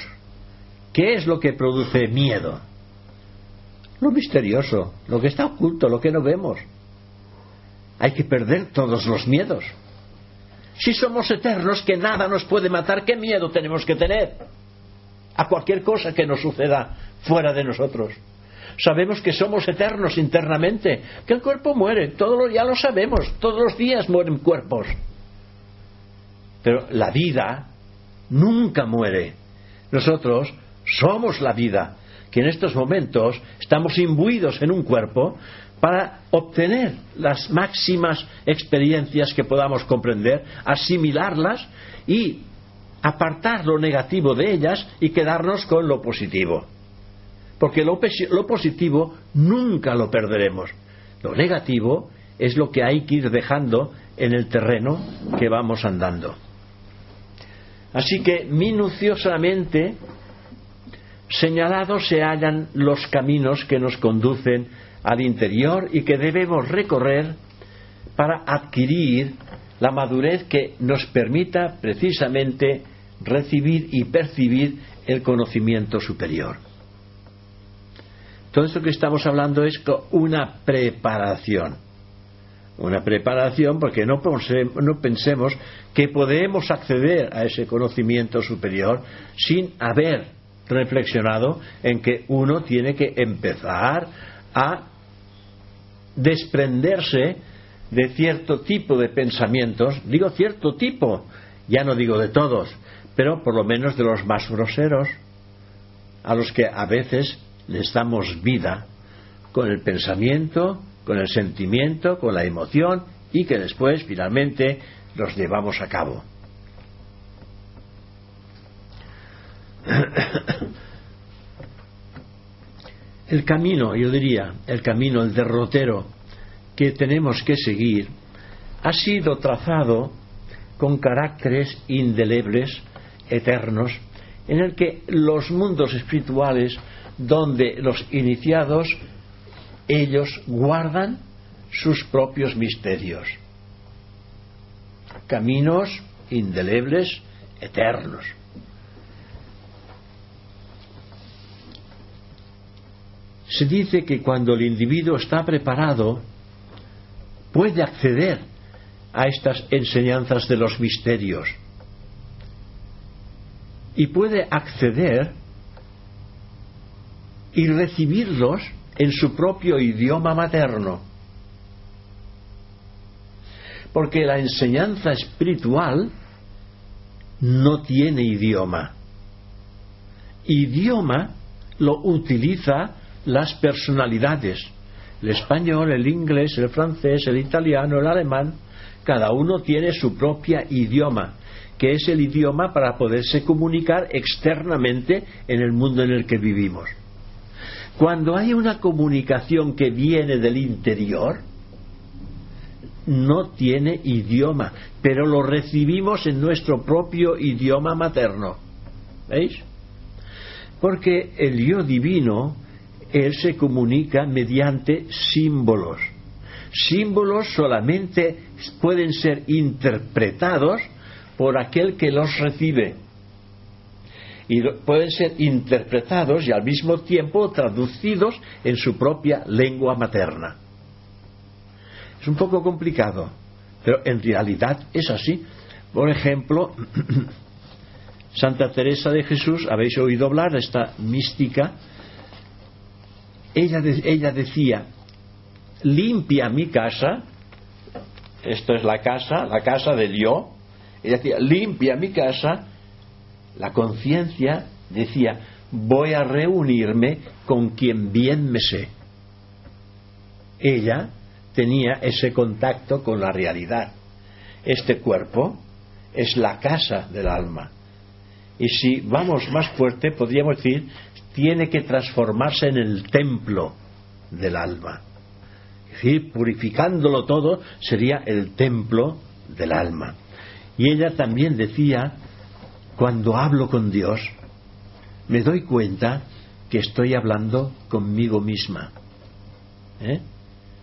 ¿Qué es lo que produce miedo? Lo misterioso, lo que está oculto, lo que no vemos. Hay que perder todos los miedos. Si somos eternos, que nada nos puede matar, ¿qué miedo tenemos que tener? A cualquier cosa que nos suceda fuera de nosotros. Sabemos que somos eternos internamente, que el cuerpo muere, todo lo, ya lo sabemos, todos los días mueren cuerpos. Pero la vida nunca muere. Nosotros somos la vida, que en estos momentos estamos imbuidos en un cuerpo para obtener las máximas experiencias que podamos comprender, asimilarlas y apartar lo negativo de ellas y quedarnos con lo positivo. Porque lo, positivo nunca lo perderemos. Lo negativo es lo que hay que ir dejando en el terreno que vamos andando. Así que minuciosamente señalados se hallan los caminos que nos conducen al interior y que debemos recorrer para adquirir la madurez que nos permita precisamente recibir y percibir el conocimiento superior. Todo esto que estamos hablando es una preparación. Una preparación porque no, pensemos que podemos acceder a ese conocimiento superior sin haber reflexionado en que uno tiene que empezar a desprenderse de cierto tipo de pensamientos, digo cierto tipo, ya no digo de todos, pero por lo menos de los más groseros, a los que a veces les damos vida con el pensamiento, con el sentimiento, con la emoción y que después finalmente los llevamos a cabo. El camino, yo diría, el camino, el derrotero que tenemos que seguir, ha sido trazado con caracteres indelebles, eternos, en el que los mundos espirituales, donde los iniciados, ellos guardan sus propios misterios. Caminos indelebles, eternos. Se dice que cuando el individuo está preparado, puede acceder a estas enseñanzas de los misterios y puede acceder y recibirlos en su propio idioma materno. Porque la enseñanza espiritual no tiene idioma. Idioma lo utiliza las personalidades. El español, el inglés, el francés, el italiano, el alemán, cada uno tiene su propia idioma, que es el idioma para poderse comunicar externamente en el mundo en el que vivimos. Cuando hay una comunicación que viene del interior, no tiene idioma, pero lo recibimos en nuestro propio idioma materno. ¿Veis? Porque el yo divino él se comunica mediante símbolos. Símbolos solamente pueden ser interpretados por aquel que los recibe. Y pueden ser interpretados y al mismo tiempo traducidos en su propia lengua materna. Es un poco complicado, pero en realidad es así. Por ejemplo, Santa Teresa de Jesús, habéis oído hablar esta mística ella, ella decía, limpia mi casa, esto es la casa, la casa de Dios, ella decía, limpia mi casa, la conciencia decía, voy a reunirme con quien bien me sé. Ella tenía ese contacto con la realidad. Este cuerpo es la casa del alma. Y si vamos más fuerte, podríamos decir tiene que transformarse en el templo del alma. Es decir, purificándolo todo sería el templo del alma. Y ella también decía, cuando hablo con Dios, me doy cuenta que estoy hablando conmigo misma. ¿Eh?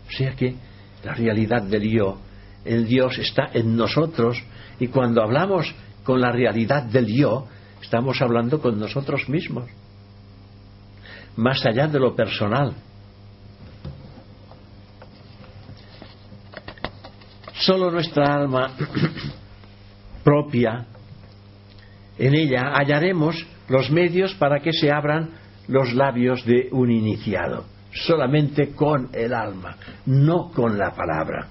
O sea que la realidad del yo, el Dios está en nosotros y cuando hablamos con la realidad del yo, estamos hablando con nosotros mismos más allá de lo personal. Solo nuestra alma propia, en ella hallaremos los medios para que se abran los labios de un iniciado, solamente con el alma, no con la palabra.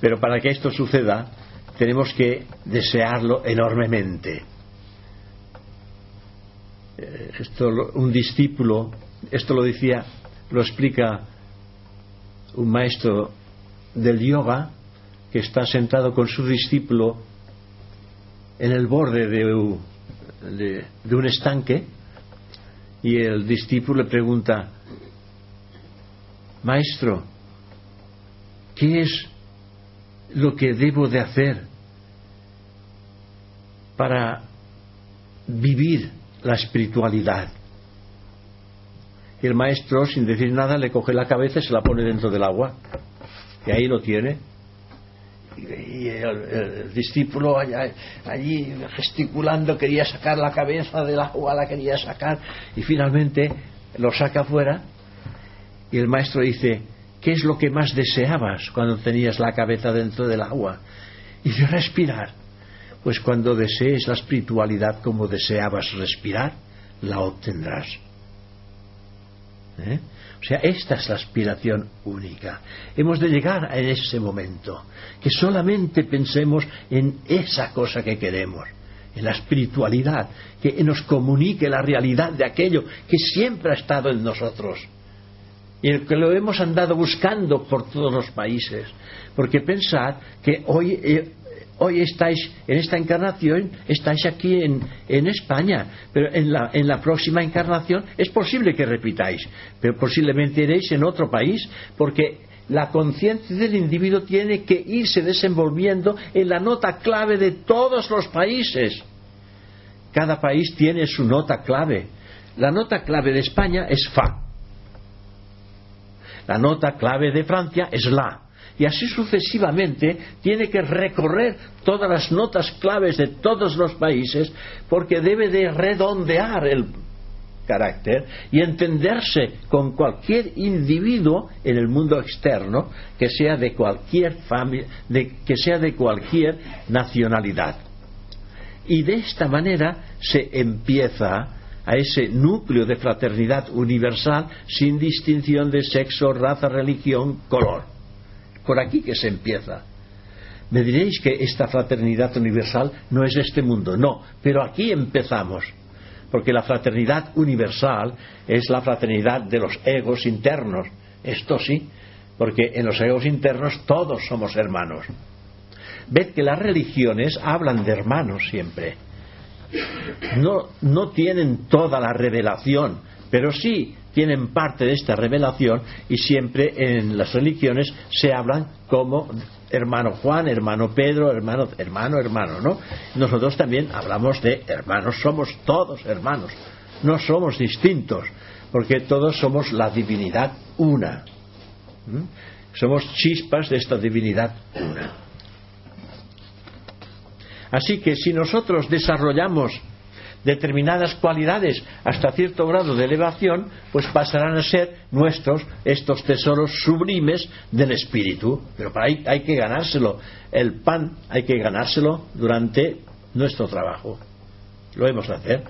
Pero para que esto suceda, tenemos que desearlo enormemente eh, esto un discípulo, esto lo decía, lo explica un maestro del yoga que está sentado con su discípulo en el borde de, de un estanque y el discípulo le pregunta, maestro, ¿qué es lo que debo de hacer para vivir la espiritualidad. Y el maestro, sin decir nada, le coge la cabeza y se la pone dentro del agua. Y ahí lo tiene. Y el, discípulo allí gesticulando quería sacar la cabeza del agua, la quería sacar. Y finalmente lo saca afuera. Y el maestro dice, ¿qué es lo que más deseabas cuando tenías la cabeza dentro del agua? Y dice, respirar. Pues cuando desees la espiritualidad como deseabas respirar, la obtendrás. ¿Eh? O sea, esta es la aspiración única. Hemos de llegar a ese momento, que solamente pensemos en esa cosa que queremos, en la espiritualidad, que nos comunique la realidad de aquello que siempre ha estado en nosotros y el que lo hemos andado buscando por todos los países. Porque pensad que hoy, eh, hoy estáis en esta encarnación, estáis aquí en, España, pero en la, en la, próxima encarnación es posible que repitáis, pero posiblemente iréis en otro país, porque la conciencia del individuo tiene que irse desenvolviendo en la nota clave de todos los países. Cada país tiene su nota clave. La nota clave de España es Fa. La nota clave de Francia es La. Y así sucesivamente tiene que recorrer todas las notas claves de todos los países porque debe de redondear el carácter y entenderse con cualquier individuo en el mundo externo que sea de cualquier familia, que sea de cualquier nacionalidad. Y de esta manera se empieza a ese núcleo de fraternidad universal sin distinción de sexo, raza, religión, color. Por aquí que se empieza. Me diréis que esta fraternidad universal no es este mundo, no, pero aquí empezamos. Porque la fraternidad universal es la fraternidad de los egos internos. Esto sí, porque en los egos internos todos somos hermanos. Ved que las religiones hablan de hermanos siempre no, no tienen toda la revelación, pero sí tienen parte de esta revelación y siempre en las religiones se hablan como hermano Juan, hermano Pedro, hermano, hermano, hermano, ¿no? Nosotros también hablamos de hermanos, somos todos hermanos, no somos distintos, porque todos somos la divinidad una. Somos chispas de esta divinidad una. Así que si nosotros desarrollamos determinadas cualidades hasta cierto grado de elevación, pues pasarán a ser nuestros estos tesoros sublimes del espíritu. Pero para ahí hay que ganárselo. El pan hay que ganárselo durante nuestro trabajo. Lo hemos de hacer.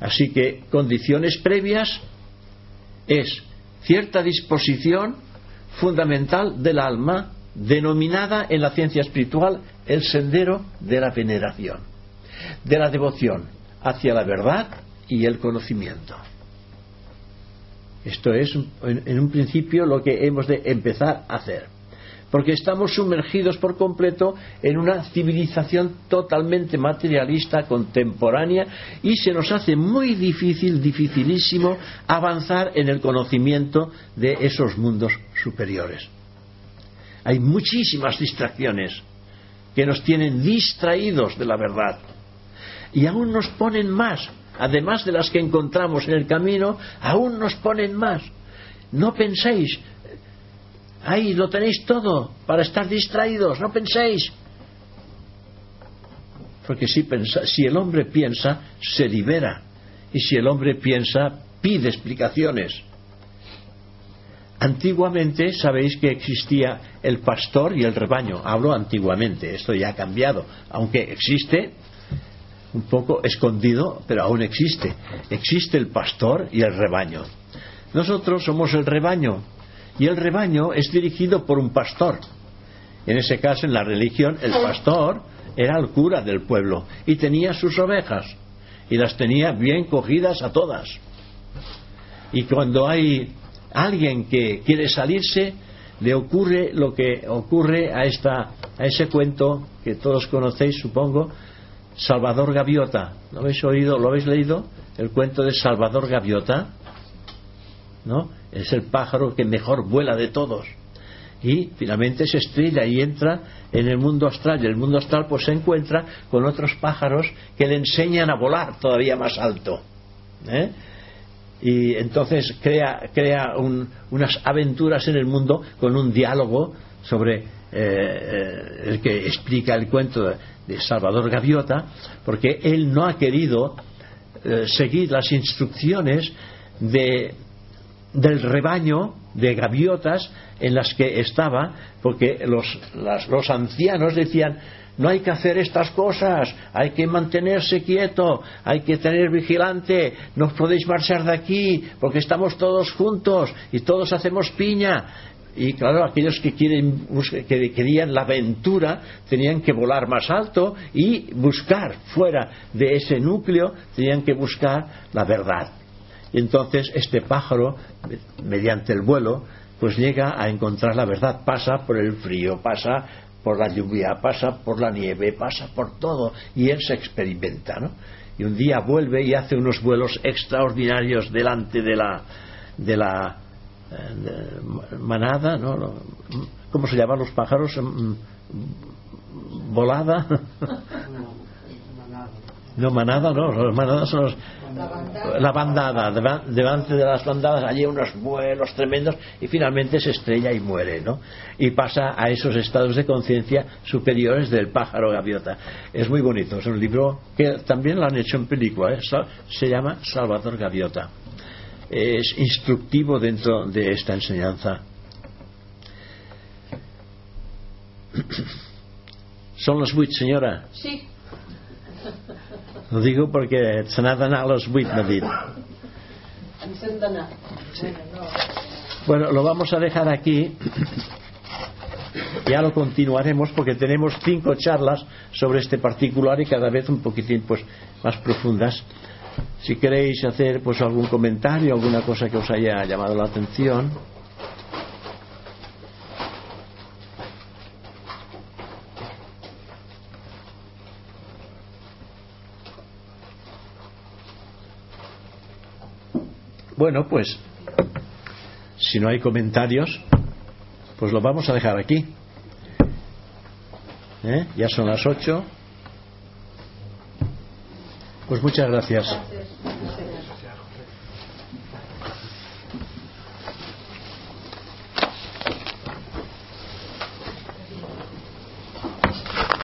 Así que condiciones previas es cierta disposición fundamental del alma denominada en la ciencia espiritual el sendero de la veneración, de la devoción hacia la verdad y el conocimiento. Esto es en un principio lo que hemos de empezar a hacer, porque estamos sumergidos por completo en una civilización totalmente materialista, contemporánea, y se nos hace muy difícil, dificilísimo, avanzar en el conocimiento de esos mundos superiores. Hay muchísimas distracciones que nos tienen distraídos de la verdad. Y aún nos ponen más, además de las que encontramos en el camino, aún nos ponen más. No penséis, ahí lo tenéis todo para estar distraídos, no penséis. Porque si, si el hombre piensa, se libera. Y si el hombre piensa, pide explicaciones. Antiguamente sabéis que existía el pastor y el rebaño. Hablo antiguamente, esto ya ha cambiado, aunque existe un poco escondido, pero aún existe. Existe el pastor y el rebaño. Nosotros somos el rebaño y el rebaño es dirigido por un pastor. En ese caso, en la religión, el pastor era el cura del pueblo y tenía sus ovejas y las tenía bien cogidas a todas. Y cuando hay alguien que quiere salirse, le ocurre lo que ocurre a, esta, a ese cuento que todos conocéis, supongo, Salvador Gaviota. ¿Lo habéis oído? ¿Lo habéis leído? El cuento de Salvador Gaviota. ¿No? Es el pájaro que mejor vuela de todos. Y finalmente se estrella y entra en el mundo astral. Y el mundo astral pues se encuentra con otros pájaros que le enseñan a volar todavía más alto. ¿eh? y entonces crea, crea unas aventuras en el mundo con un diálogo sobre eh, el que explica el cuento de, Salvador Gaviota, porque él no ha querido eh, seguir las instrucciones de, del rebaño de gaviotas en las que estaba, porque los, los ancianos decían, no hay que hacer estas cosas, hay que mantenerse quieto, hay que tener vigilante, no podéis marchar de aquí porque estamos todos juntos y todos hacemos piña. Y claro, aquellos que, quieren, que querían la aventura tenían que volar más alto y buscar fuera de ese núcleo, tenían que buscar la verdad. Y entonces este pájaro, mediante el vuelo, pues llega a encontrar la verdad, pasa por el frío, pasa por la lluvia, pasa por la nieve, pasa por todo y él se experimenta, ¿no? Y un día vuelve y hace unos vuelos extraordinarios delante de la de la manada, ¿no? ¿Cómo se llaman los pájaros? Mm, ¿Volada? No, manada, no, las manadas son los, la bandada, delante de las bandadas hay unos vuelos tremendos y finalmente se estrella y muere, ¿no? Y pasa a esos estados de conciencia superiores del pájaro gaviota. Es muy bonito, es un libro que también lo han hecho en película, ¿eh? se llama Salvador Gaviota. Es instructivo dentro de esta enseñanza. ¿Son los buits, señora? Sí. Lo digo porque se a les 8, m'ha dit. Ens hem d'anar. Sí. Bueno, lo vamos a dejar aquí. Ya lo continuaremos porque tenemos cinco charlas sobre este particular y cada vez un poquitín pues más profundas. Si queréis hacer pues algún comentario, alguna cosa que os haya llamado la atención. Bueno, pues si no hay comentarios, pues lo vamos a dejar aquí. ¿Eh? Ya son las ocho. Pues muchas gracias. gracias.